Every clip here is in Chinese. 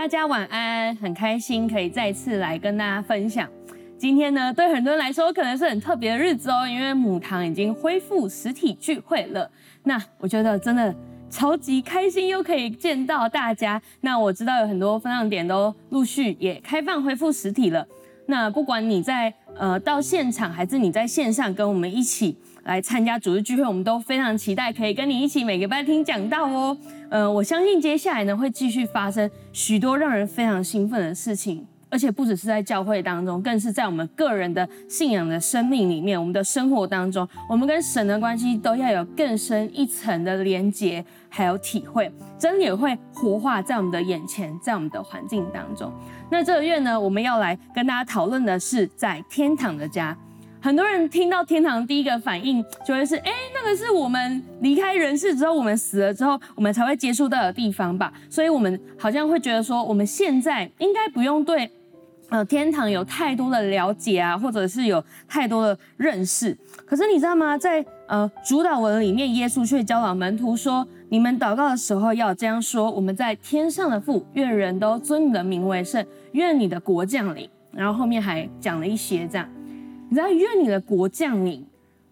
大家晚安，很开心可以再次来跟大家分享。今天呢，对很多人来说可能是很特别的日子哦，因为母堂已经恢复实体聚会了。那我觉得真的超级开心，又可以见到大家。那我知道有很多分享点都陆续也开放恢复实体了。那不管你在呃到现场，还是你在线上跟我们一起来参加主日聚会，我们都非常期待可以跟你一起每个礼拜听讲道哦。呃，我相信接下来呢会继续发生许多让人非常兴奋的事情，而且不只是在教会当中，更是在我们个人的信仰的生命里面，我们的生活当中，我们跟神的关系都要有更深一层的连结，还有体会，真理也会活化在我们的眼前，在我们的环境当中。那这个月呢，我们要来跟大家讨论的是在天堂的家。很多人听到天堂，第一个反应就会是：哎，那个是我们离开人世之后，我们死了之后，我们才会接触到的地方吧？所以，我们好像会觉得说，我们现在应该不用对呃天堂有太多的了解啊，或者是有太多的认识。可是你知道吗？在呃主祷文里面，耶稣却教导门徒说：你们祷告的时候要这样说：我们在天上的父，愿人都尊你的名为圣，愿你的国降临。然后后面还讲了一些这样。你知道，愿你的国降临。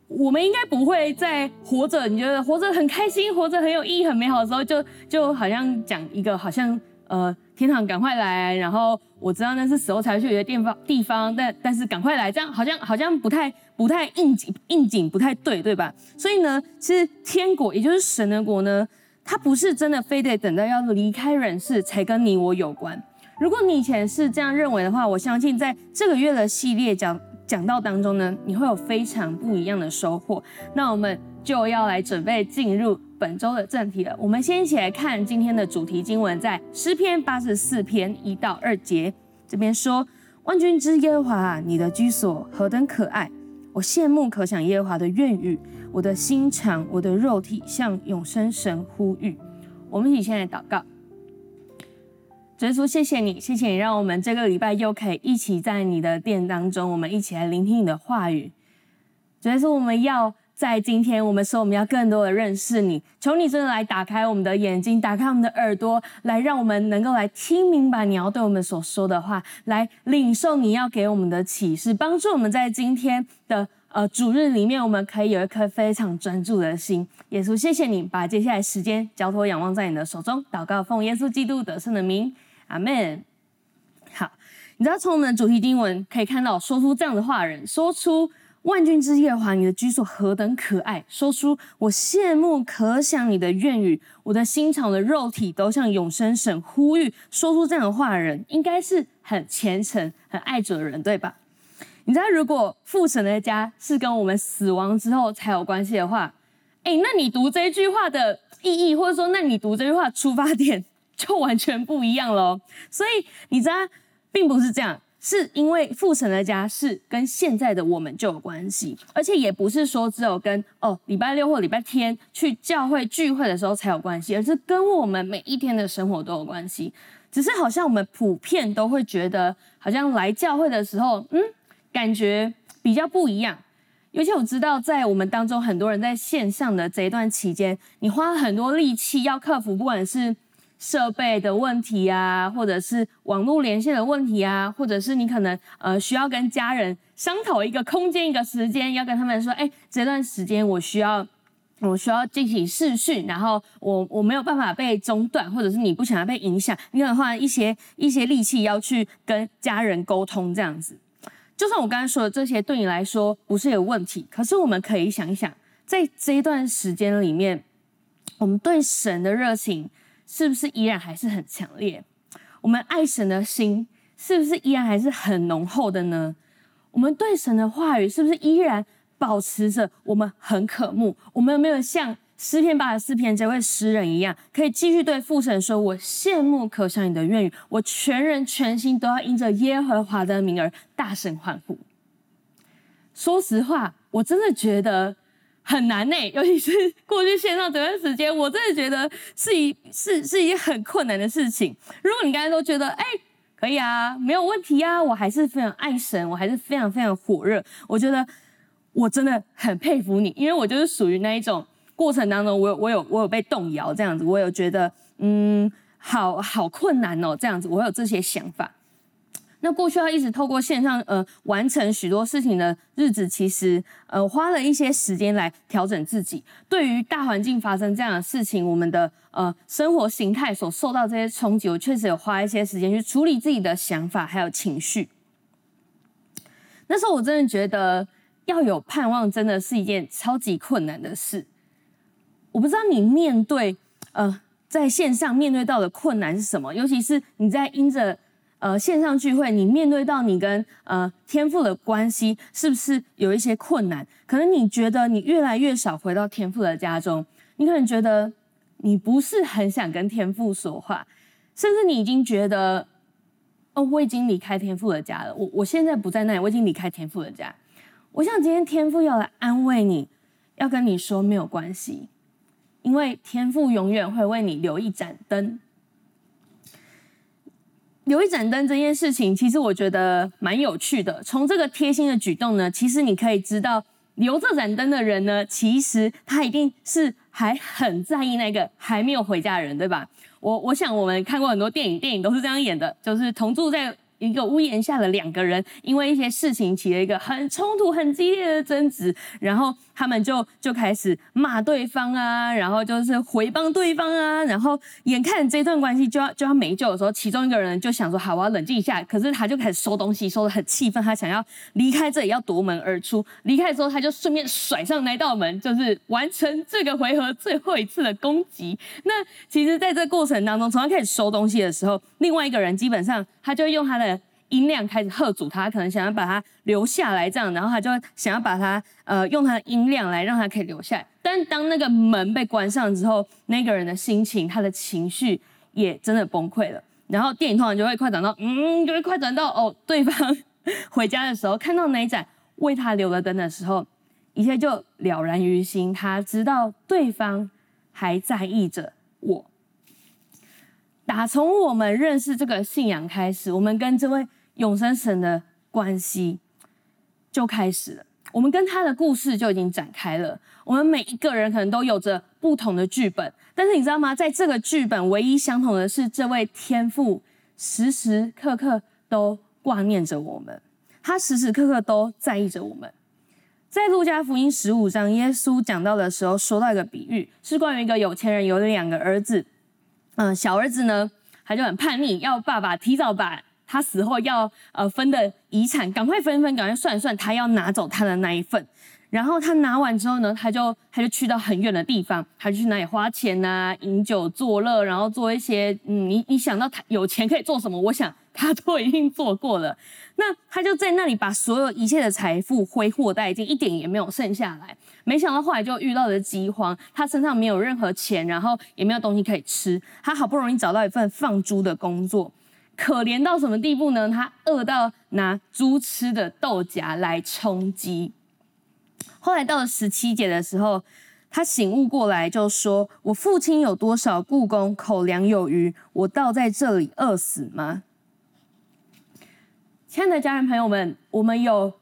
我们应该不会在活着，你觉得活着很开心，活着很有意义、很美好的时候，就就好像讲一个好像呃天堂赶快来，然后我知道那是死后才去的地方地方，但但是赶快来，这样好像好像不太不太应景应景不太对，对吧？所以呢，其实天国也就是神的国呢，它不是真的非得等到要离开人世才跟你我有关。如果你以前是这样认为的话，我相信在这个月的系列讲。讲道当中呢，你会有非常不一样的收获。那我们就要来准备进入本周的正题了。我们先一起来看今天的主题经文，在诗篇八十四篇一到二节，这边说：万军之耶和华，你的居所何等可爱！我羡慕可想耶和华的愿语，我的心肠，我的肉体向永生神呼吁。我们一起先来祷告。主耶稣，谢谢你，谢谢你，让我们这个礼拜又可以一起在你的殿当中，我们一起来聆听你的话语。主耶稣，我们要在今天，我们说我们要更多的认识你，求你真的来打开我们的眼睛，打开我们的耳朵，来让我们能够来听明白你要对我们所说的话，来领受你要给我们的启示，帮助我们在今天的呃主日里面，我们可以有一颗非常专注的心。耶稣，谢谢你，把接下来时间交托仰望在你的手中，祷告奉耶稣基督得胜的名。阿门。好，你知道从我们的主题经文可以看到，说出这样的话的人，说出万军之耶和华，你的居所何等可爱，说出我羡慕可想你的愿语，我的心肠的肉体都向永生神呼吁。说出这样的话的人，应该是很虔诚、很爱主的人，对吧？你知道，如果父神的家是跟我们死亡之后才有关系的话，哎，那你读这句话的意义，或者说，那你读这句话出发点，就完全不一样喽，所以你知道，并不是这样，是因为父神的家是跟现在的我们就有关系，而且也不是说只有跟哦礼拜六或礼拜天去教会聚会的时候才有关系，而是跟我们每一天的生活都有关系。只是好像我们普遍都会觉得，好像来教会的时候，嗯，感觉比较不一样。尤其我知道，在我们当中很多人在线上的这一段期间，你花了很多力气要克服，不管是设备的问题啊，或者是网络连线的问题啊，或者是你可能呃需要跟家人商讨一个空间、一个时间，要跟他们说，哎，这段时间我需要我需要进行视讯，然后我我没有办法被中断，或者是你不想要被影响，你可能花一些一些力气要去跟家人沟通这样子。就算我刚才说的这些对你来说不是有问题，可是我们可以想一想，在这一段时间里面，我们对神的热情。是不是依然还是很强烈？我们爱神的心是不是依然还是很浓厚的呢？我们对神的话语是不是依然保持着我们很渴慕？我们有没有像诗篇八十四篇这位诗人一样，可以继续对父神说：“我羡慕可想你的愿语，我全人全心都要因着耶和华的名而大声欢呼。”说实话，我真的觉得。很难呢，尤其是过去线上这段时间，我真的觉得是一是是一件很困难的事情。如果你刚才都觉得哎可以啊，没有问题啊，我还是非常爱神，我还是非常非常火热，我觉得我真的很佩服你，因为我就是属于那一种过程当中，我有我有我有被动摇这样子，我有觉得嗯。好好困难哦，这样子我有这些想法。那过去要一直透过线上呃完成许多事情的日子，其实呃花了一些时间来调整自己。对于大环境发生这样的事情，我们的呃生活形态所受到这些冲击，我确实有花一些时间去处理自己的想法还有情绪。那时候我真的觉得要有盼望，真的是一件超级困难的事。我不知道你面对呃在线上面对到的困难是什么，尤其是你在因着。呃，线上聚会，你面对到你跟呃天父的关系，是不是有一些困难？可能你觉得你越来越少回到天父的家中，你可能觉得你不是很想跟天父说话，甚至你已经觉得，哦，我已经离开天父的家了，我我现在不在那里，我已经离开天父的家。我想今天天父要来安慰你，要跟你说没有关系，因为天父永远会为你留一盏灯。留一盏灯这件事情，其实我觉得蛮有趣的。从这个贴心的举动呢，其实你可以知道，留这盏灯的人呢，其实他一定是还很在意那个还没有回家的人，对吧？我我想我们看过很多电影，电影都是这样演的，就是同住在。一个屋檐下的两个人，因为一些事情起了一个很冲突、很激烈的争执，然后他们就就开始骂对方啊，然后就是回帮对方啊，然后眼看这段关系就要就要没救的时候，其中一个人就想说：“好，我要冷静一下。”可是他就开始收东西，收得很气愤，他想要离开这里，要夺门而出。离开的时候，他就顺便甩上那道门，就是完成这个回合最后一次的攻击。那其实，在这个过程当中，从他开始收东西的时候，另外一个人基本上他就用他的。音量开始喝阻他，可能想要把他留下来，这样，然后他就想要把他呃用他的音量来让他可以留下来。但当那个门被关上之后，那个人的心情、他的情绪也真的崩溃了。然后电影通常就会快转到，嗯，就会快转到哦，对方回家的时候看到那一盏为他留了灯的时候，一切就了然于心。他知道对方还在意着我。打从我们认识这个信仰开始，我们跟这位。永生神的关系就开始了，我们跟他的故事就已经展开了。我们每一个人可能都有着不同的剧本，但是你知道吗？在这个剧本唯一相同的是，这位天父时时刻刻都挂念着我们，他时时刻刻都在意着我们。在路加福音十五章，耶稣讲到的时候，说到一个比喻，是关于一个有钱人有两个儿子，嗯，小儿子呢，他就很叛逆，要爸爸提早把。他死后要呃分的遗产，赶快分分，赶快算一算，他要拿走他的那一份。然后他拿完之后呢，他就他就去到很远的地方，他就去哪里花钱啊，饮酒作乐，然后做一些嗯，你你想到他有钱可以做什么？我想他都已经做过了。那他就在那里把所有一切的财富挥霍殆尽，一点也没有剩下来。没想到后来就遇到了饥荒，他身上没有任何钱，然后也没有东西可以吃。他好不容易找到一份放猪的工作。可怜到什么地步呢？他饿到拿猪吃的豆荚来充饥。后来到了十七节的时候，他醒悟过来，就说：“我父亲有多少雇工，口粮有余，我倒在这里饿死吗？”亲爱的家人朋友们，我们有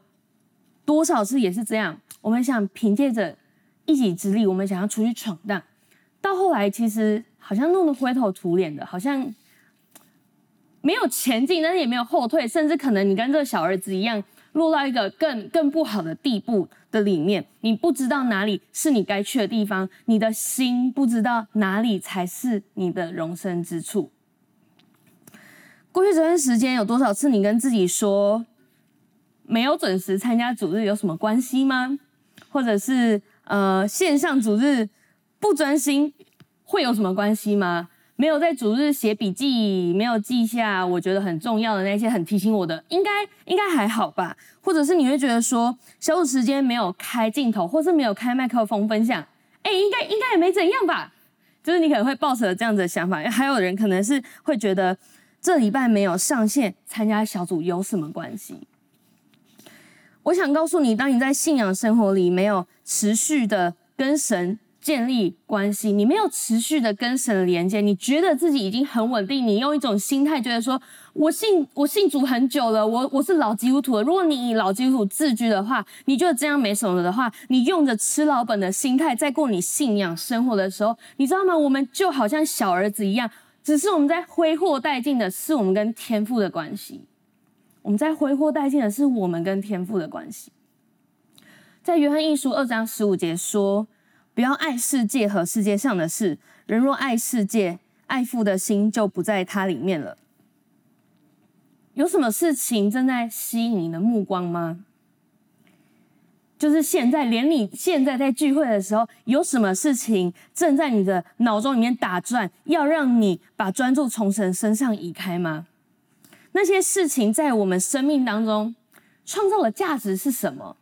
多少次也是这样？我们想凭借着一己之力，我们想要出去闯荡，到后来其实好像弄得灰头土脸的，好像。没有前进，但是也没有后退，甚至可能你跟这个小儿子一样，落到一个更更不好的地步的里面。你不知道哪里是你该去的地方，你的心不知道哪里才是你的容身之处。过去这段时间，有多少次你跟自己说，没有准时参加主日有什么关系吗？或者是呃，线上主日不专心会有什么关系吗？没有在主日写笔记，没有记下我觉得很重要的那些很提醒我的，应该应该还好吧？或者是你会觉得说，小组时间没有开镜头，或是没有开麦克风分享，哎，应该应该也没怎样吧？就是你可能会抱着这样子的想法。还有人可能是会觉得，这礼拜没有上线参加小组有什么关系？我想告诉你，当你在信仰生活里没有持续的跟神。建立关系，你没有持续的跟神连接，你觉得自己已经很稳定，你用一种心态觉得说，我信我信主很久了，我我是老基督徒了。如果你以老基督徒自居的话，你觉得这样没什么的话，你用着吃老本的心态在过你信仰生活的时候，你知道吗？我们就好像小儿子一样，只是我们在挥霍殆尽的是我们跟天父的关系。我们在挥霍殆尽的是我们跟天父的关系。在约翰一书二章十五节说：“不要爱世界和世界上的事。人若爱世界，爱父的心就不在他里面了。”有什么事情正在吸引你的目光吗？就是现在，连你现在在聚会的时候，有什么事情正在你的脑中里面打转，要让你把专注从神身上移开吗？那些事情在我们生命当中创造的价值是什么？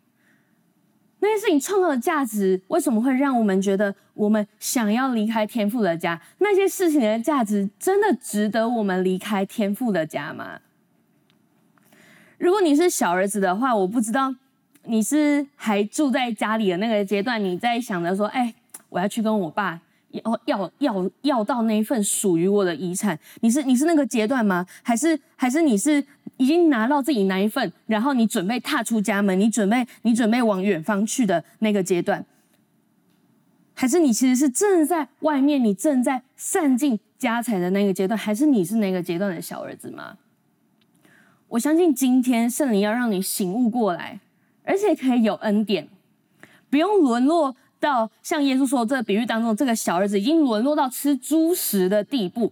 那些事情创造的价值为什么会让我们觉得我们想要离开天赋的家？那些事情的价值真的值得我们离开天赋的家吗？如果你是小儿子的话，我不知道。你是还住在家里的那个阶段，你在想着说，哎，我要去跟我爸要要要要到那一份属于我的遗产。你是你是那个阶段吗？还是还是你是已经拿到自己那一份，然后你准备踏出家门，你准备你准备往远方去的那个阶段？还是你其实是正在外面，你正在散尽家财的那个阶段？还是你是那个阶段的小儿子吗？我相信今天圣灵要让你醒悟过来。而且可以有恩典，不用沦落到像耶稣说这个比喻当中，这个小儿子已经沦落到吃猪食的地步，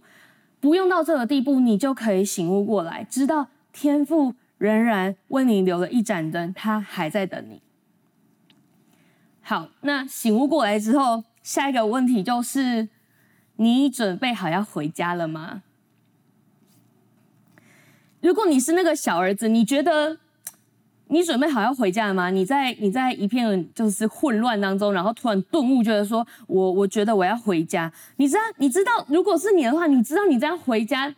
不用到这个地步，你就可以醒悟过来，知道天父仍然为你留了一盏灯，他还在等你。好，那醒悟过来之后，下一个问题就是，你准备好要回家了吗？如果你是那个小儿子，你觉得？你准备好要回家了吗？你在你在一片就是混乱当中，然后突然顿悟，觉得说我我觉得我要回家。你知道你知道，如果是你的话，你知道你这样回家，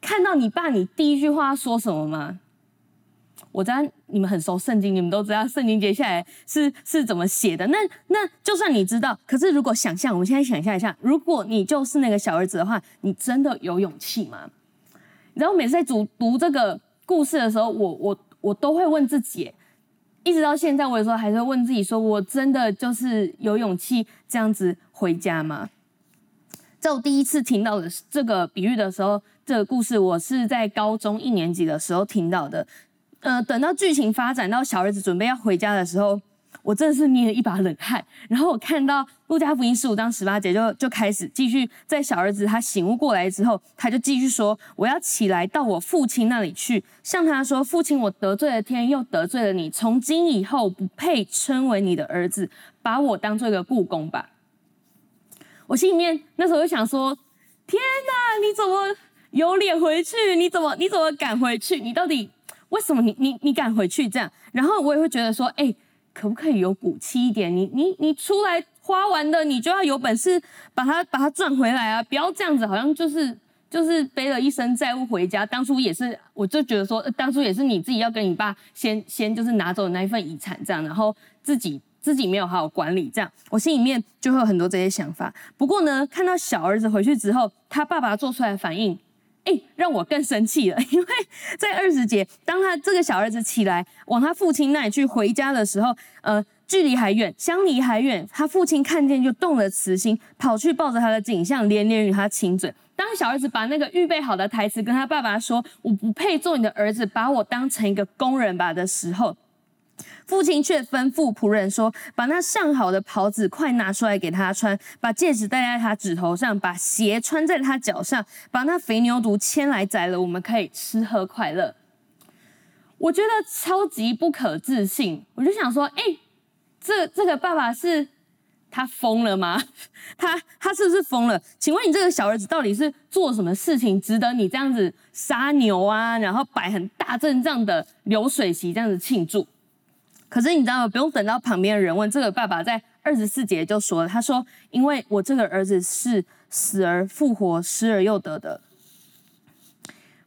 看到你爸，你第一句话说什么吗？我知道你们很熟圣经，你们都知道圣经接下来是是怎么写的。那那就算你知道，可是如果想象，我们现在想象一下，如果你就是那个小儿子的话，你真的有勇气吗？然后每次在读读这个故事的时候，我我。我都会问自己，一直到现在，我有时候还是问自己：说我真的就是有勇气这样子回家吗？在我第一次听到的这个比喻的时候，这个故事我是在高中一年级的时候听到的。呃，等到剧情发展到小儿子准备要回家的时候。我真的是捏了一把冷汗，然后我看到路加福音十五章十八节就就开始继续，在小儿子他醒悟过来之后，他就继续说：“我要起来到我父亲那里去，向他说：父亲，我得罪了天，又得罪了你，从今以后不配称为你的儿子，把我当做一个雇工吧。”我心里面那时候就想说：“天哪，你怎么有脸回去？你怎么你怎么敢回去？你到底为什么你你你敢回去这样？”然后我也会觉得说：“哎。”可不可以有骨气一点？你你你出来花完的，你就要有本事把它把它赚回来啊！不要这样子，好像就是就是背了一身债务回家。当初也是，我就觉得说，当初也是你自己要跟你爸先先就是拿走那一份遗产，这样，然后自己自己没有好好管理，这样，我心里面就会有很多这些想法。不过呢，看到小儿子回去之后，他爸爸做出来的反应。哎，让我更生气了，因为在二十节，当他这个小儿子起来往他父亲那里去回家的时候，呃，距离还远，相离还远，他父亲看见就动了慈心，跑去抱着他的颈项，连连与他亲嘴。当小儿子把那个预备好的台词跟他爸爸说：“我不配做你的儿子，把我当成一个工人吧”的时候，父亲却吩咐仆人说：“把那上好的袍子快拿出来给他穿，把戒指戴在他指头上，把鞋穿在他脚上，把那肥牛犊牵来宰了，我们可以吃喝快乐。”我觉得超级不可置信，我就想说：“哎，这这个爸爸是他疯了吗？他他是不是疯了？请问你这个小儿子到底是做什么事情，值得你这样子杀牛啊，然后摆很大阵仗的流水席这样子庆祝？”可是你知道？不用等到旁边的人问，这个爸爸在二十四节就说了：“他说，因为我这个儿子是死而复活、失而又得的。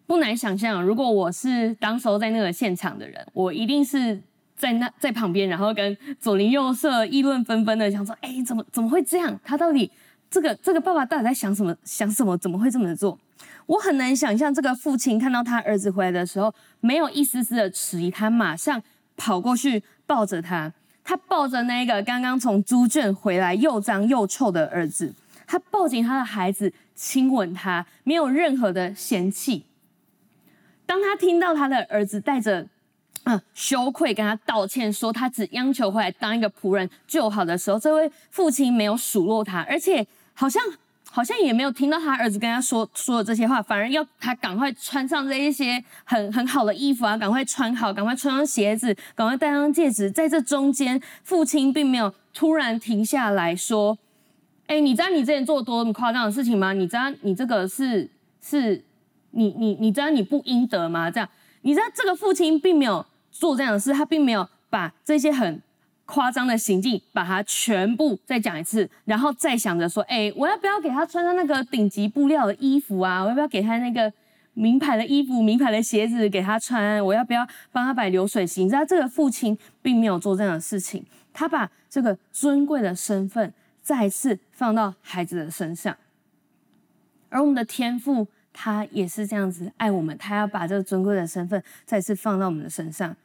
不难想象，如果我是当时候在那个现场的人，我一定是在那在旁边，然后跟左邻右舍议论纷纷的，想说：哎，怎么怎么会这样？他到底这个这个爸爸到底在想什么？想什么？怎么会这么做？我很难想象这个父亲看到他儿子回来的时候，没有一丝丝的迟疑，他马上。跑过去抱着他，他抱着那个刚刚从猪圈回来又脏又臭的儿子，他抱紧他的孩子，亲吻他，没有任何的嫌弃。当他听到他的儿子带着嗯羞愧跟他道歉，说他只央求回来当一个仆人就好的时候，这位父亲没有数落他，而且好像。好像也没有听到他儿子跟他说说的这些话，反而要他赶快穿上这一些很很好的衣服啊，赶快穿好，赶快穿上鞋子，赶快戴上戒指。在这中间，父亲并没有突然停下来说：“哎，你知道你之前做了多么夸张的事情吗？你知道你这个是是，你你你知道你不应得吗？这样，你知道这个父亲并没有做这样的事，他并没有把这些很。”夸张的行径，把它全部再讲一次，然后再想着说：“哎，我要不要给他穿上那个顶级布料的衣服啊？我要不要给他那个名牌的衣服、名牌的鞋子给他穿？我要不要帮他摆流水席？”你知道，这个父亲并没有做这样的事情，他把这个尊贵的身份再次放到孩子的身上。而我们的天父，他也是这样子爱我们，他要把这个尊贵的身份再次放到我们的身上。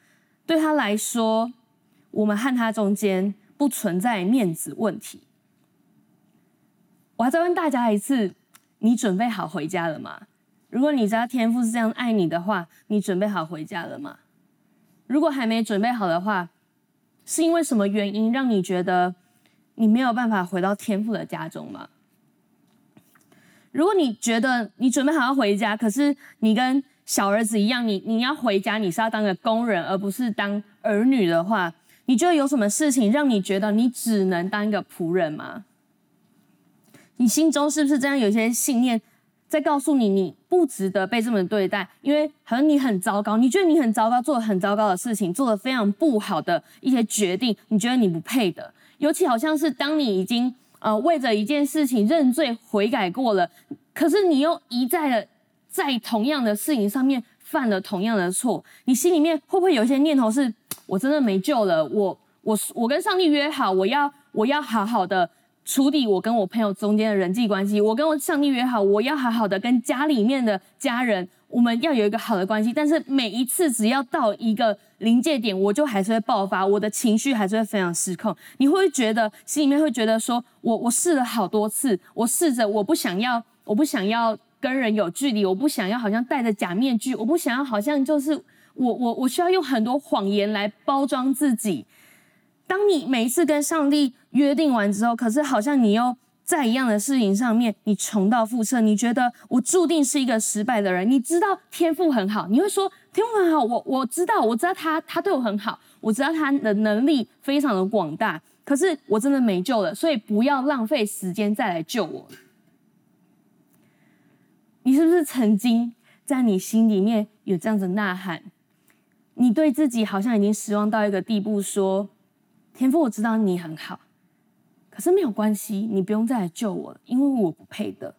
对他来说，我们和他中间不存在面子问题。我要再问大家一次：你准备好回家了吗？如果你知道天父是这样爱你的话，你准备好回家了吗？如果还没准备好的话，是因为什么原因让你觉得你没有办法回到天父的家中吗？如果你觉得你准备好要回家，可是你跟小儿子一样，你你要回家，你是要当个工人，而不是当儿女的话。你觉得有什么事情让你觉得你只能当一个仆人吗？你心中是不是这样有一些信念在告诉你，你不值得被这么对待？因为好像你很糟糕，你觉得你很糟糕，做了很糟糕的事情，做了非常不好的一些决定，你觉得你不配的。尤其好像是当你已经呃为着一件事情认罪悔改过了，可是你又一再的在同样的事情上面犯了同样的错，你心里面会不会有一些念头是？我真的没救了，我我我跟上帝约好，我要我要好好的处理我跟我朋友中间的人际关系。我跟我上帝约好，我要好好的跟家里面的家人，我们要有一个好的关系。但是每一次只要到一个临界点，我就还是会爆发，我的情绪还是会非常失控。你会觉得心里面会觉得说，我我试了好多次，我试着我不想要，我不想要跟人有距离，我不想要好像戴着假面具，我不想要好像就是。我我我需要用很多谎言来包装自己。当你每一次跟上帝约定完之后，可是好像你又在一样的事情上面，你重蹈覆辙。你觉得我注定是一个失败的人。你知道天赋很好，你会说天赋很好。我我知道，我知道他他对我很好，我知道他的能力非常的广大。可是我真的没救了，所以不要浪费时间再来救我。你是不是曾经在你心里面有这样子呐喊？你对自己好像已经失望到一个地步，说：“天父，我知道你很好，可是没有关系，你不用再来救我了，因为我不配的。”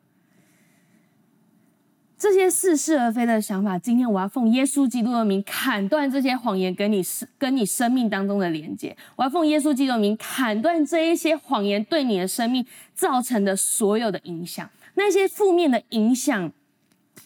这些似是而非的想法，今天我要奉耶稣基督的名砍断这些谎言跟你生跟你生命当中的连接。我要奉耶稣基督的名砍断这一些谎言对你的生命造成的所有的影响，那些负面的影响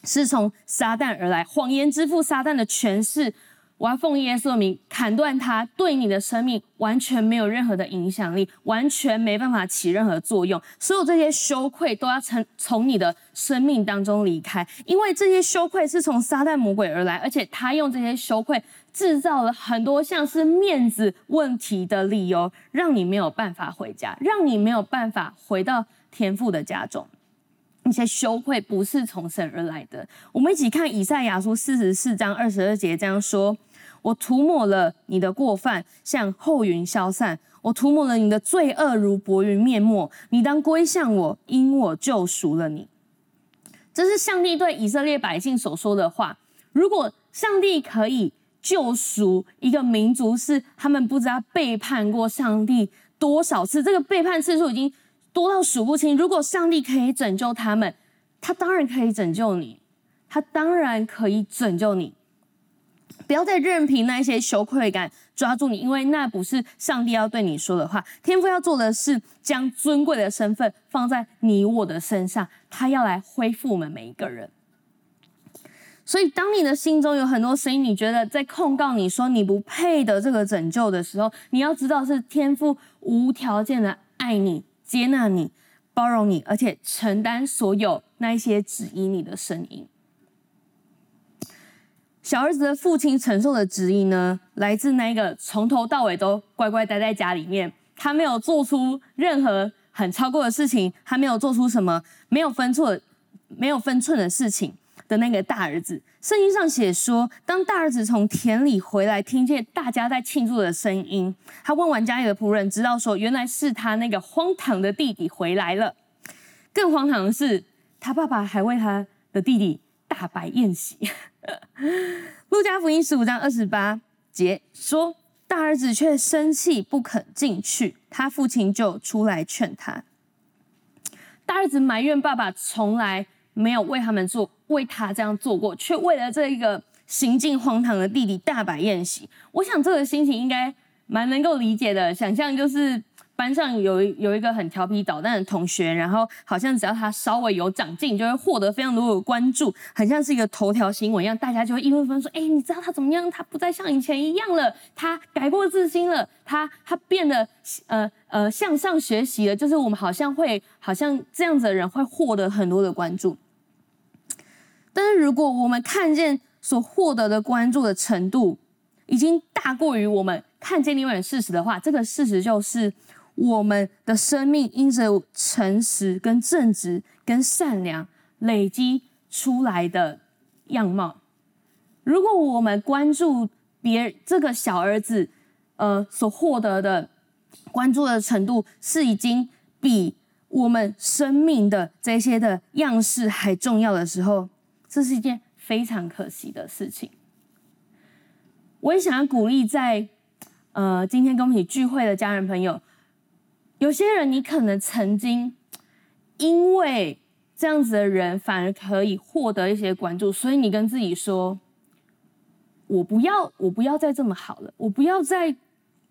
是从撒旦而来，谎言之父撒旦的权势。我要奉耶稣的名砍断它，对你的生命完全没有任何的影响力，完全没办法起任何作用。所有这些羞愧都要从从你的生命当中离开，因为这些羞愧是从撒旦魔鬼而来，而且他用这些羞愧制造了很多像是面子问题的理由，让你没有办法回家，让你没有办法回到天父的家中。那些羞愧不是从神而来的。我们一起看以赛亚书四十四章二十二节这样说。我涂抹了你的过犯，像后云消散；我涂抹了你的罪恶，如薄云灭没。你当归向我，因我救赎了你。这是上帝对以色列百姓所说的话。如果上帝可以救赎一个民族，是他们不知道背叛过上帝多少次，这个背叛次数已经多到数不清。如果上帝可以拯救他们，他当然可以拯救你，他当然可以拯救你。不要再任凭那些羞愧感抓住你，因为那不是上帝要对你说的话。天父要做的是将尊贵的身份放在你我的身上，他要来恢复我们每一个人。所以，当你的心中有很多声音，你觉得在控告你说你不配得这个拯救的时候，你要知道是天父无条件的爱你、接纳你，包容你，而且承担所有那一些质疑你的声音。小儿子的父亲承受的质疑呢，来自那个从头到尾都乖乖待在家里面，他没有做出任何很超过的事情，他没有做出什么没有分寸、没有分寸的事情的那个大儿子。圣经上写说，当大儿子从田里回来，听见大家在庆祝的声音，他问完家里的仆人，知道说原来是他那个荒唐的弟弟回来了。更荒唐的是，他爸爸还为他的弟弟大摆宴席。路加福音十五章二十八节说，大儿子却生气不肯进去，他父亲就出来劝他。大儿子埋怨爸爸从来没有为他们做，为他这样做过，却为了这一个行径荒唐的弟弟大摆宴席。我想这个心情应该蛮能够理解的，想象就是。班上有有一个很调皮捣蛋的同学，然后好像只要他稍微有长进，就会获得非常多的关注，很像是一个头条新闻一样，大家就会议论纷纷说：“哎，你知道他怎么样？他不再像以前一样了，他改过自新了，他他变得呃呃向上学习了。”就是我们好像会好像这样子的人会获得很多的关注。但是如果我们看见所获得的关注的程度已经大过于我们看见另外的事实的话，这个事实就是。我们的生命因着诚实、跟正直、跟善良累积出来的样貌。如果我们关注别这个小儿子，呃，所获得的关注的程度是已经比我们生命的这些的样式还重要的时候，这是一件非常可惜的事情。我也想要鼓励在呃今天跟我们一起聚会的家人朋友。有些人，你可能曾经因为这样子的人，反而可以获得一些关注，所以你跟自己说：“我不要，我不要再这么好了，我不要再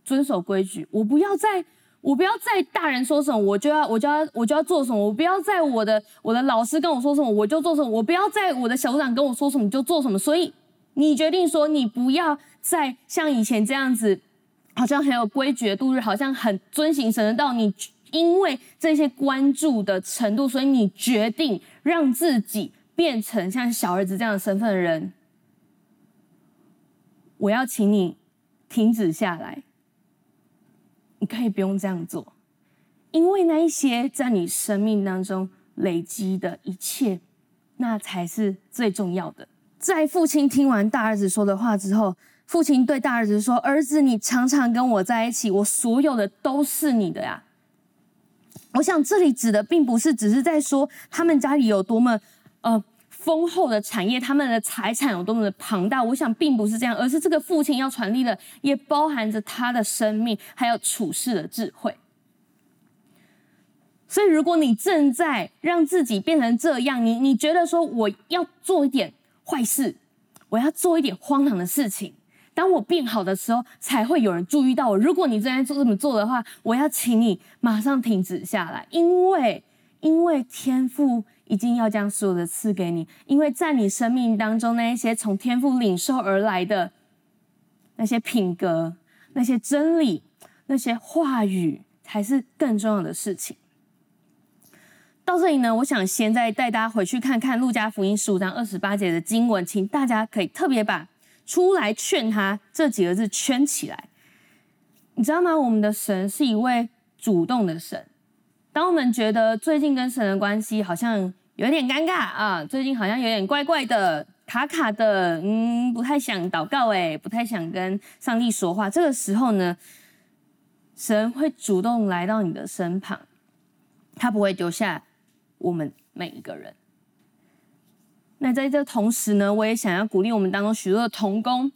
遵守规矩，我不要再，我不要再大人说什么，我就要，我就要，我就要做什么，我不要在我的我的老师跟我说什么，我就做什么，我不要在我的小组长跟我说什么就做什么。”所以你决定说，你不要再像以前这样子。好像很有规矩的度日，好像很遵行神的道。你因为这些关注的程度，所以你决定让自己变成像小儿子这样的身份的人。我要请你停止下来，你可以不用这样做，因为那一些在你生命当中累积的一切，那才是最重要的。在父亲听完大儿子说的话之后。父亲对大儿子说：“儿子，你常常跟我在一起，我所有的都是你的呀。”我想这里指的并不是只是在说他们家里有多么呃丰厚的产业，他们的财产有多么的庞大。我想并不是这样，而是这个父亲要传递的也包含着他的生命，还有处事的智慧。所以，如果你正在让自己变成这样，你你觉得说我要做一点坏事，我要做一点荒唐的事情。当我变好的时候，才会有人注意到我。如果你正在做这么做的话，我要请你马上停止下来，因为因为天赋已经要将所有的赐给你，因为在你生命当中那一些从天赋领受而来的那些品格、那些真理、那些话语，才是更重要的事情。到这里呢，我想先再带大家回去看看路加福音十五章二十八节的经文，请大家可以特别把。出来劝他这几个字圈起来，你知道吗？我们的神是一位主动的神。当我们觉得最近跟神的关系好像有点尴尬啊，最近好像有点怪怪的、卡卡的，嗯，不太想祷告，诶，不太想跟上帝说话。这个时候呢，神会主动来到你的身旁，他不会丢下我们每一个人。那在这同时呢，我也想要鼓励我们当中许多的童工，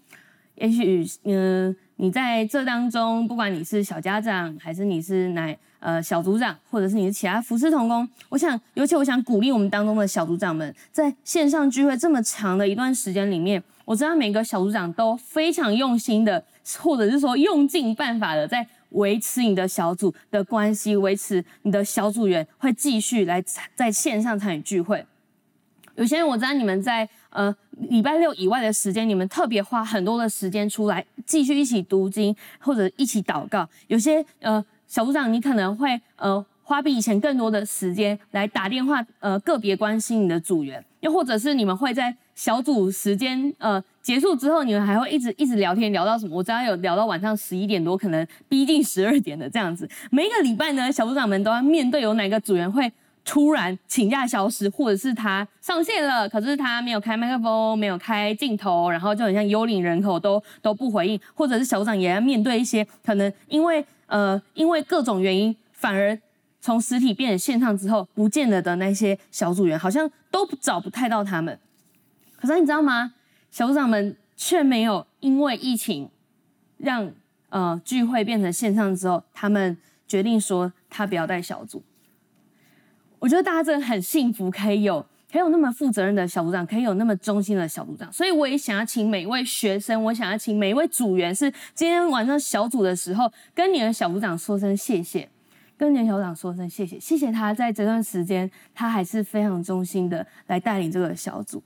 也许嗯、你在这当中，不管你是小家长，还是你是乃呃小组长，或者是你是其他服侍童工，我想，尤其我想鼓励我们当中的小组长们，在线上聚会这么长的一段时间里面，我知道每个小组长都非常用心的，或者是说用尽办法的，在维持你的小组的关系，维持你的小组员会继续来在线上参与聚会。有些人我知道你们在呃礼拜六以外的时间，你们特别花很多的时间出来继续一起读经或者一起祷告。有些呃小组长，你可能会呃花比以前更多的时间来打电话，呃，个别关心你的组员，又或者是你们会在小组时间呃结束之后，你们还会一直一直聊天，聊到什么？我知道有聊到晚上十一点多，可能逼近十二点的这样子。每一个礼拜呢，小组长们都要面对有哪个组员会突然请假消失，或者是他上线了，可是他没有开麦克风，没有开镜头，然后就很像幽灵人口都都不回应，或者是小组长也要面对一些可能因为呃因为各种原因反而。从实体变成线上之后，不见了的那些小组员，好像都找不太到他们。可是你知道吗？小组长们却没有因为疫情让呃聚会变成线上之后，他们决定说他不要带小组。我觉得大家真的很幸福，可以有可以有那么负责任的小组长，可以有那么忠心的小组长。所以我也想要请每一位学生，我想要请每一位组员，是今天晚上小组的时候，跟你的小组长说声谢谢。跟年小长说声谢谢，谢谢他在这段时间，他还是非常忠心的来带领这个小组，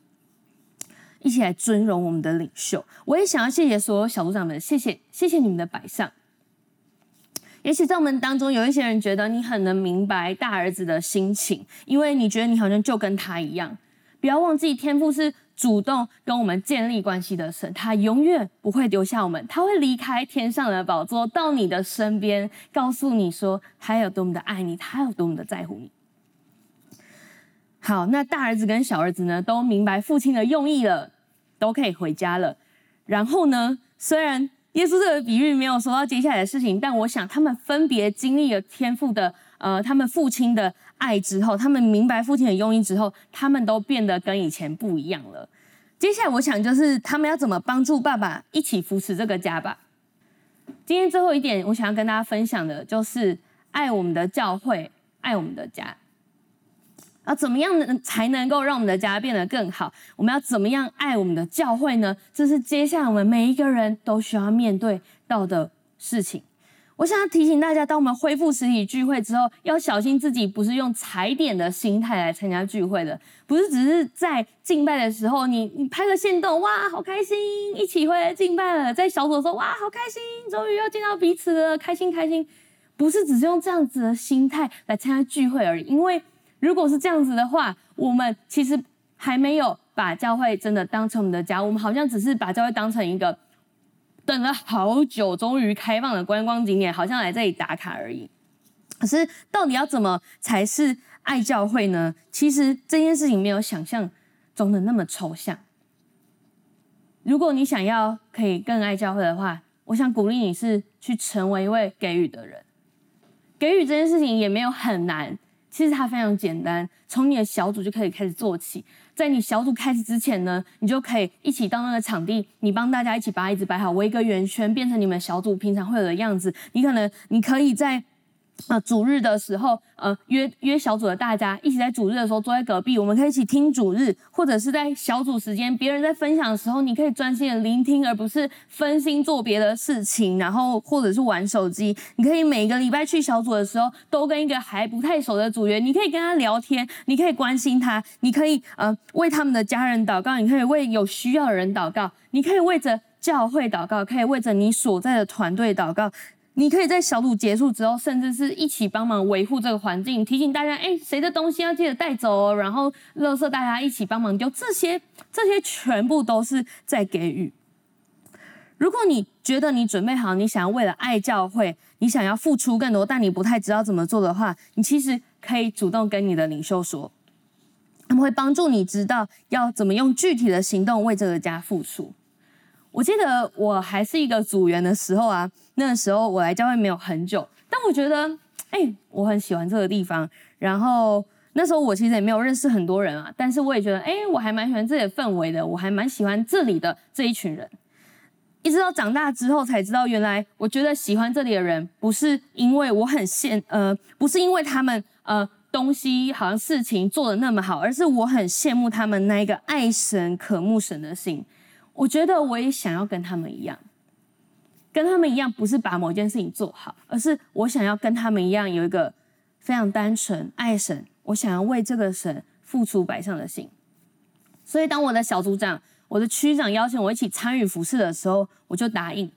一起来尊荣我们的领袖。我也想要谢谢所有小组长们，谢谢谢谢你们的摆上。也许在我们当中有一些人觉得你很能明白大儿子的心情，因为你觉得你好像就跟他一样。不要忘记，天父是主动跟我们建立关系的神，他永远不会丢下我们，他会离开天上的宝座到你的身边，告诉你说他有多么的爱你，他有多么的在乎你。好，那大儿子跟小儿子呢，都明白父亲的用意了，都可以回家了。然后呢，虽然耶稣这个比喻没有说到接下来的事情，但我想他们分别经历了天父的。呃，他们父亲的爱之后，他们明白父亲的用意之后，他们都变得跟以前不一样了。接下来，我想就是他们要怎么帮助爸爸一起扶持这个家吧。今天最后一点，我想要跟大家分享的就是爱我们的教会，爱我们的家。要怎么样能才能够让我们的家变得更好？我们要怎么样爱我们的教会呢？这是接下来我们每一个人都需要面对到的事情。我想要提醒大家，当我们恢复实体聚会之后，要小心自己不是用踩点的心态来参加聚会的，不是只是在敬拜的时候，你你拍个线动，哇，好开心，一起回来敬拜了，在小组的时候，哇，好开心，终于要见到彼此了，开心开心，不是只是用这样子的心态来参加聚会而已。因为如果是这样子的话，我们其实还没有把教会真的当成我们的家，我们好像只是把教会当成一个。等了好久，终于开放的观光景点，好像来这里打卡而已。可是，到底要怎么才是爱教会呢？其实这件事情没有想象中的那么抽象。如果你想要可以更爱教会的话，我想鼓励你是去成为一位给予的人。给予这件事情也没有很难，其实它非常简单，从你的小组就可以开始做起。在你小组开始之前呢，你就可以一起到那个场地，你帮大家一起把椅子摆好，围一个圆圈，变成你们小组平常会有的样子。你可能你可以在。啊，主日的时候，呃，约约小组的大家一起在主日的时候坐在隔壁，我们可以一起听主日，或者是在小组时间，别人在分享的时候，你可以专心的聆听，而不是分心做别的事情，然后或者是玩手机。你可以每个礼拜去小组的时候，都跟一个还不太熟的组员，你可以跟他聊天，你可以关心他，你可以呃为他们的家人祷告，你可以为有需要的人祷告，你可以为着教会祷告，可以为着你所在的团队祷告。你可以在小组结束之后，甚至是一起帮忙维护这个环境，提醒大家，哎，谁的东西要记得带走哦，然后垃圾大家一起帮忙丢，这些这些全部都是在给予。如果你觉得你准备好，你想要为了爱教会，你想要付出更多，但你不太知道怎么做的话，你其实可以主动跟你的领袖说，他们会帮助你知道要怎么用具体的行动为这个家付出。我记得我还是一个组员的时候啊，那个时候我来教会没有很久，但我觉得，哎、我很喜欢这个地方。然后那时候我其实也没有认识很多人啊，但是我也觉得，哎、我还蛮喜欢这里的氛围的，我还蛮喜欢这里的这一群人。一直到长大之后才知道，原来我觉得喜欢这里的人，不是因为我很羡，呃，不是因为他们呃东西好像事情做的那么好，而是我很羡慕他们那一个爱神、渴慕神的心。我觉得我也想要跟他们一样，跟他们一样，不是把某件事情做好，而是我想要跟他们一样，有一个非常单纯爱神，我想要为这个神付出百上的心。所以，当我的小组长、我的区长邀请我一起参与服饰的时候，我就答应。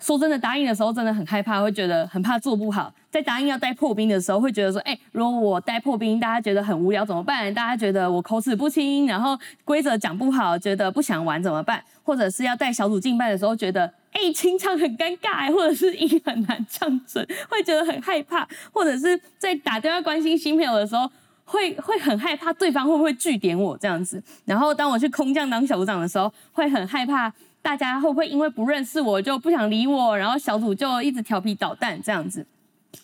说真的，答应的时候真的很害怕，会觉得很怕做不好。在答应要带破冰的时候，会觉得说，哎，如果我带破冰，大家觉得很无聊怎么办？大家觉得我口齿不清，然后规则讲不好，觉得不想玩怎么办？或者是要带小组敬拜的时候，觉得，哎，清唱很尴尬，或者是音很难唱准，会觉得很害怕。或者是在打电话关心新朋友的时候，会会很害怕对方会不会拒点我这样子。然后当我去空降当小组长的时候，会很害怕。大家会不会因为不认识我就不想理我，然后小组就一直调皮捣蛋这样子？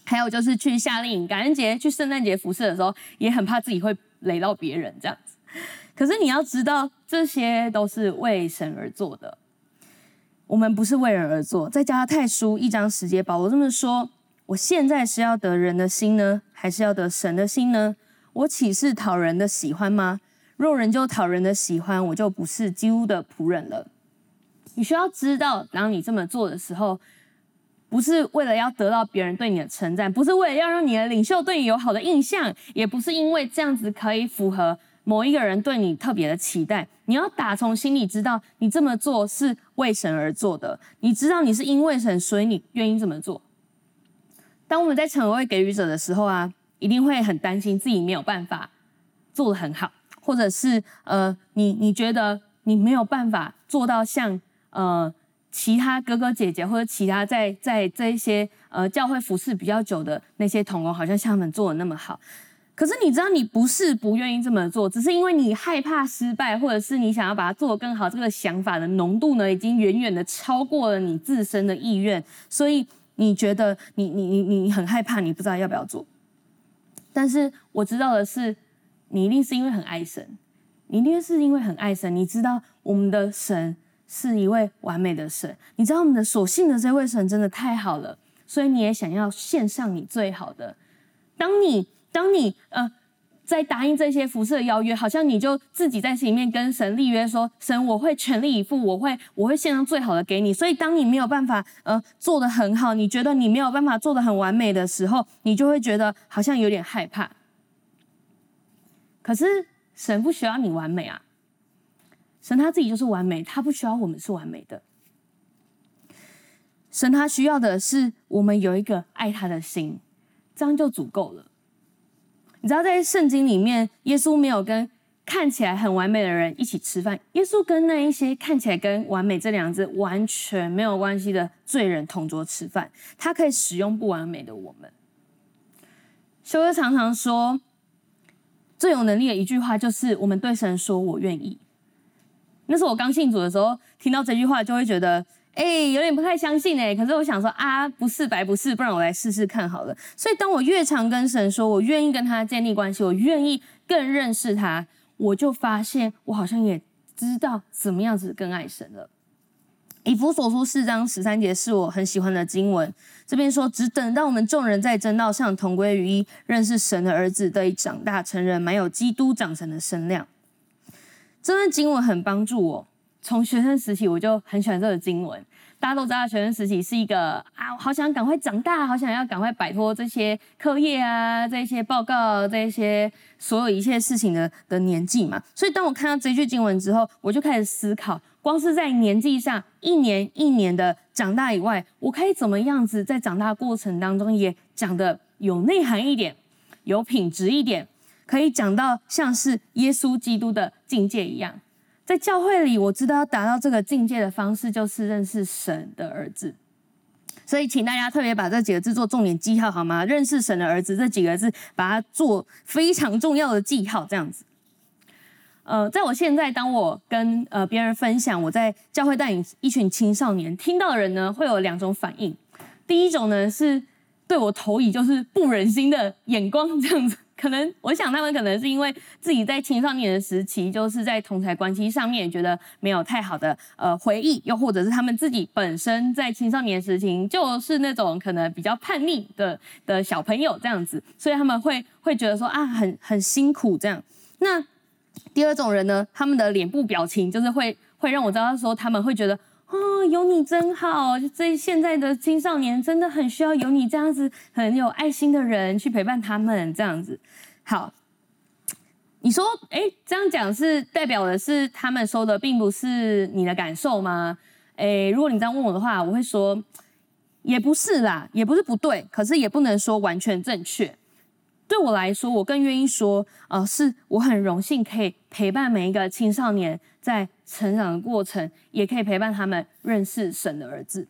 还有就是去夏令营、感恩节、去圣诞节服侍的时候，也很怕自己会雷到别人这样子。可是你要知道，这些都是为神而做的。我们不是为人而做。在加拉太书一章十节，保罗这么说：“我现在是要得人的心呢，还是要得神的心呢？我岂是讨人的喜欢吗？若人就讨人的喜欢，我就不是基督的仆人了。”你需要知道，当你这么做的时候，不是为了要得到别人对你的称赞，不是为了要让你的领袖对你有好的印象，也不是因为这样子可以符合某一个人对你特别的期待。你要打从心里知道，你这么做是为神而做的。你知道你是因为神，所以你愿意这么做。当我们在成为给予者的时候啊，一定会很担心自己没有办法做得很好，或者是呃，你你觉得你没有办法做到像。呃，其他哥哥姐姐或者其他在在这一些呃教会服侍比较久的那些同工，好像像他们做的那么好。可是你知道，你不是不愿意这么做，只是因为你害怕失败，或者是你想要把它做得更好。这个想法的浓度呢，已经远远的超过了你自身的意愿，所以你觉得你你你你很害怕，你不知道要不要做。但是我知道的是，你一定是因为很爱神，你一定是因为很爱神，你知道我们的神。是一位完美的神，你知道我们的所信的这位神真的太好了，所以你也想要献上你最好的。当你当你呃在答应这些服侍的邀约，好像你就自己在心里面跟神立约说：神，我会全力以赴，我会我会献上最好的给你。所以当你没有办法呃做的很好，你觉得你没有办法做的很完美的时候，你就会觉得好像有点害怕。可是神不需要你完美啊。神他自己就是完美，他不需要我们是完美的。神他需要的是我们有一个爱他的心，这样就足够了。你知道，在圣经里面，耶稣没有跟看起来很完美的人一起吃饭，耶稣跟那一些看起来跟完美这两字完全没有关系的罪人同桌吃饭。他可以使用不完美的我们。修哥常常说，最有能力的一句话就是：我们对神说“我愿意”。那是我刚信主的时候，听到这句话就会觉得，哎、有点不太相信哎。可是我想说啊，不是白不是，不然我来试试看好了。所以当我越常跟神说，我愿意跟他建立关系，我愿意更认识他，我就发现我好像也知道怎么样子更爱神了。以弗所书四章十三节是我很喜欢的经文，这边说，只等到我们众人在真道上同归于一，认识神的儿子，得以长大成人，满有基督长成的身量。这段经文很帮助我。从学生时期我就很喜欢这个经文。大家都知道，学生时期是一个啊，好想赶快长大，好想要赶快摆脱这些课业啊、这些报告、这些所有一切事情的的年纪嘛。所以当我看到这句经文之后，我就开始思考：光是在年纪上一年一年的长大以外，我可以怎么样子在长大过程当中也讲得有内涵一点、有品质一点。可以讲到像是耶稣基督的境界一样，在教会里，我知道要达到这个境界的方式就是认识神的儿子。所以，请大家特别把这几个字做重点记号，好吗？认识神的儿子这几个字，把它做非常重要的记号，这样子。呃，在我现在，当我跟呃别人分享我在教会带领一群青少年，听到的人呢，会有两种反应。第一种呢，是对我投以就是不忍心的眼光，这样子。可能我想他们可能是因为自己在青少年的时期，就是在同侪关系上面觉得没有太好的呃回忆，又或者是他们自己本身在青少年时期就是那种可能比较叛逆的的小朋友这样子，所以他们会会觉得说啊很很辛苦这样。那第二种人呢，他们的脸部表情就是会会让我知道说他们会觉得。哦，有你真好！这现在的青少年真的很需要有你这样子很有爱心的人去陪伴他们，这样子。好，你说，哎，这样讲是代表的是他们说的并不是你的感受吗？哎，如果你这样问我的话，我会说，也不是啦，也不是不对，可是也不能说完全正确。对我来说，我更愿意说，呃，是我很荣幸可以陪伴每一个青少年在成长的过程，也可以陪伴他们认识神的儿子。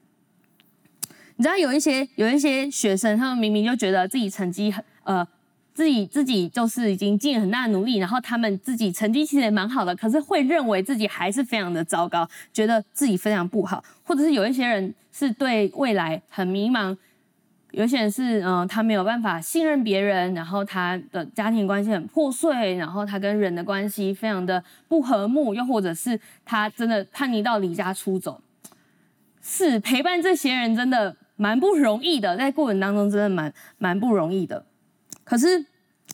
你知道有一些有一些学生，他们明明就觉得自己成绩很呃，自己自己就是已经尽了很大的努力，然后他们自己成绩其实也蛮好的，可是会认为自己还是非常的糟糕，觉得自己非常不好，或者是有一些人是对未来很迷茫。有些人是，嗯、他没有办法信任别人，然后他的家庭关系很破碎，然后他跟人的关系非常的不和睦，又或者是他真的叛逆到离家出走。是陪伴这些人真的蛮不容易的，在过程当中真的蛮蛮不容易的。可是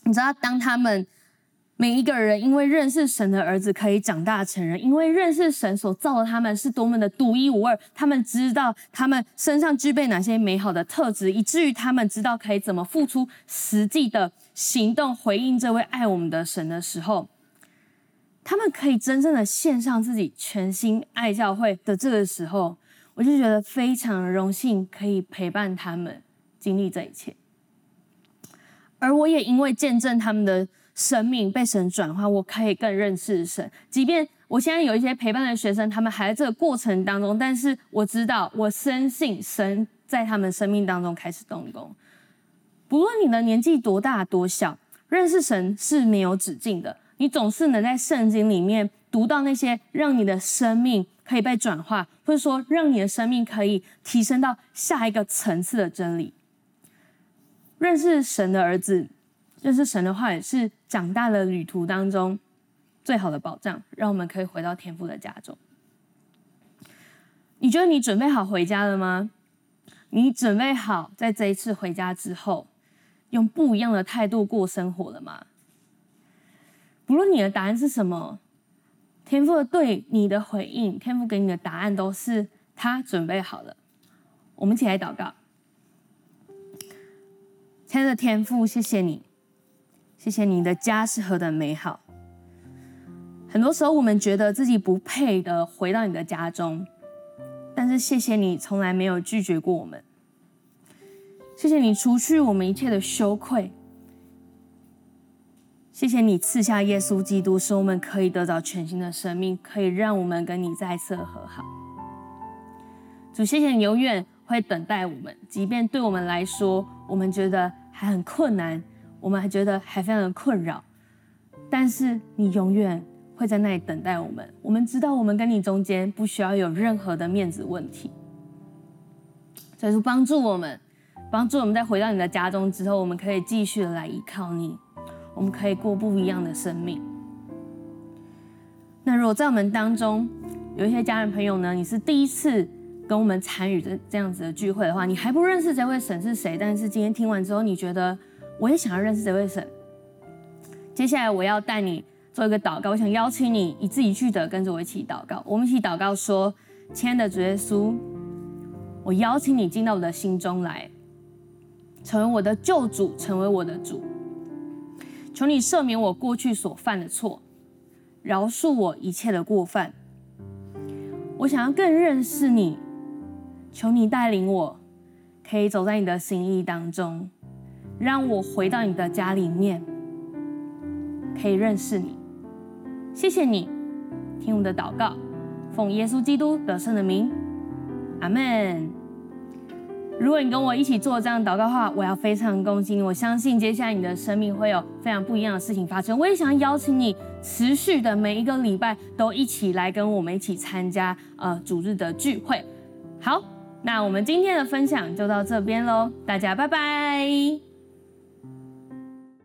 你知道，当他们。每一个人因为认识神的儿子可以长大成人，因为认识神所造的他们是多么的独一无二，他们知道他们身上具备哪些美好的特质，以至于他们知道可以怎么付出实际的行动回应这位爱我们的神的时候，他们可以真正的献上自己全心爱教会的这个时候，我就觉得非常荣幸可以陪伴他们经历这一切，而我也因为见证他们的。生命被神转化，我可以更认识神。即便我现在有一些陪伴的学生，他们还在这个过程当中，但是我知道，我深信神在他们生命当中开始动工。不论你的年纪多大多小，认识神是没有止境的。你总是能在圣经里面读到那些让你的生命可以被转化，或者说让你的生命可以提升到下一个层次的真理。认识神的儿子。认识神的话，也是长大的旅途当中最好的保障，让我们可以回到天父的家中。你觉得你准备好回家了吗？你准备好在这一次回家之后，用不一样的态度过生活了吗？不论你的答案是什么，天父对你的回应，天父给你的答案都是他准备好了。我们一起来祷告，亲爱的天父，谢谢你。谢谢你的家是何等美好。很多时候，我们觉得自己不配的回到你的家中，但是谢谢你从来没有拒绝过我们。谢谢你除去我们一切的羞愧。谢谢你赐下耶稣基督，使我们可以得到全新的生命，可以让我们跟你再次和好。主，谢谢你永远会等待我们，即便对我们来说，我们觉得还很困难。我们还觉得还非常的困扰，但是你永远会在那里等待我们。我们知道，我们跟你中间不需要有任何的面子问题。所以说，帮助我们，帮助我们在回到你的家中之后，我们可以继续的来依靠你，我们可以过不一样的生命。那如果在我们当中有一些家人朋友呢，你是第一次跟我们参与这这样子的聚会的话，你还不认识这位神是谁，但是今天听完之后，你觉得。我也想要认识这位神。接下来我要带你做一个祷告，我想邀请你一字一句的跟着我一起祷告。我们一起祷告说：“亲爱的主耶稣，我邀请你进到我的心中来，成为我的救主，成为我的主。求你赦免我过去所犯的错，饶恕我一切的过犯。我想要更认识你，求你带领我，可以走在你的心意当中。”让我回到你的家里面，可以认识你。谢谢你，听我的祷告，奉耶稣基督得胜的名，阿门。如果你跟我一起做这样祷告的话，我要非常恭喜你。我相信接下来你的生命会有非常不一样的事情发生。我也想邀请你，持续的每一个礼拜都一起来跟我们一起参加呃主日的聚会。好，那我们今天的分享就到这边喽，大家拜拜。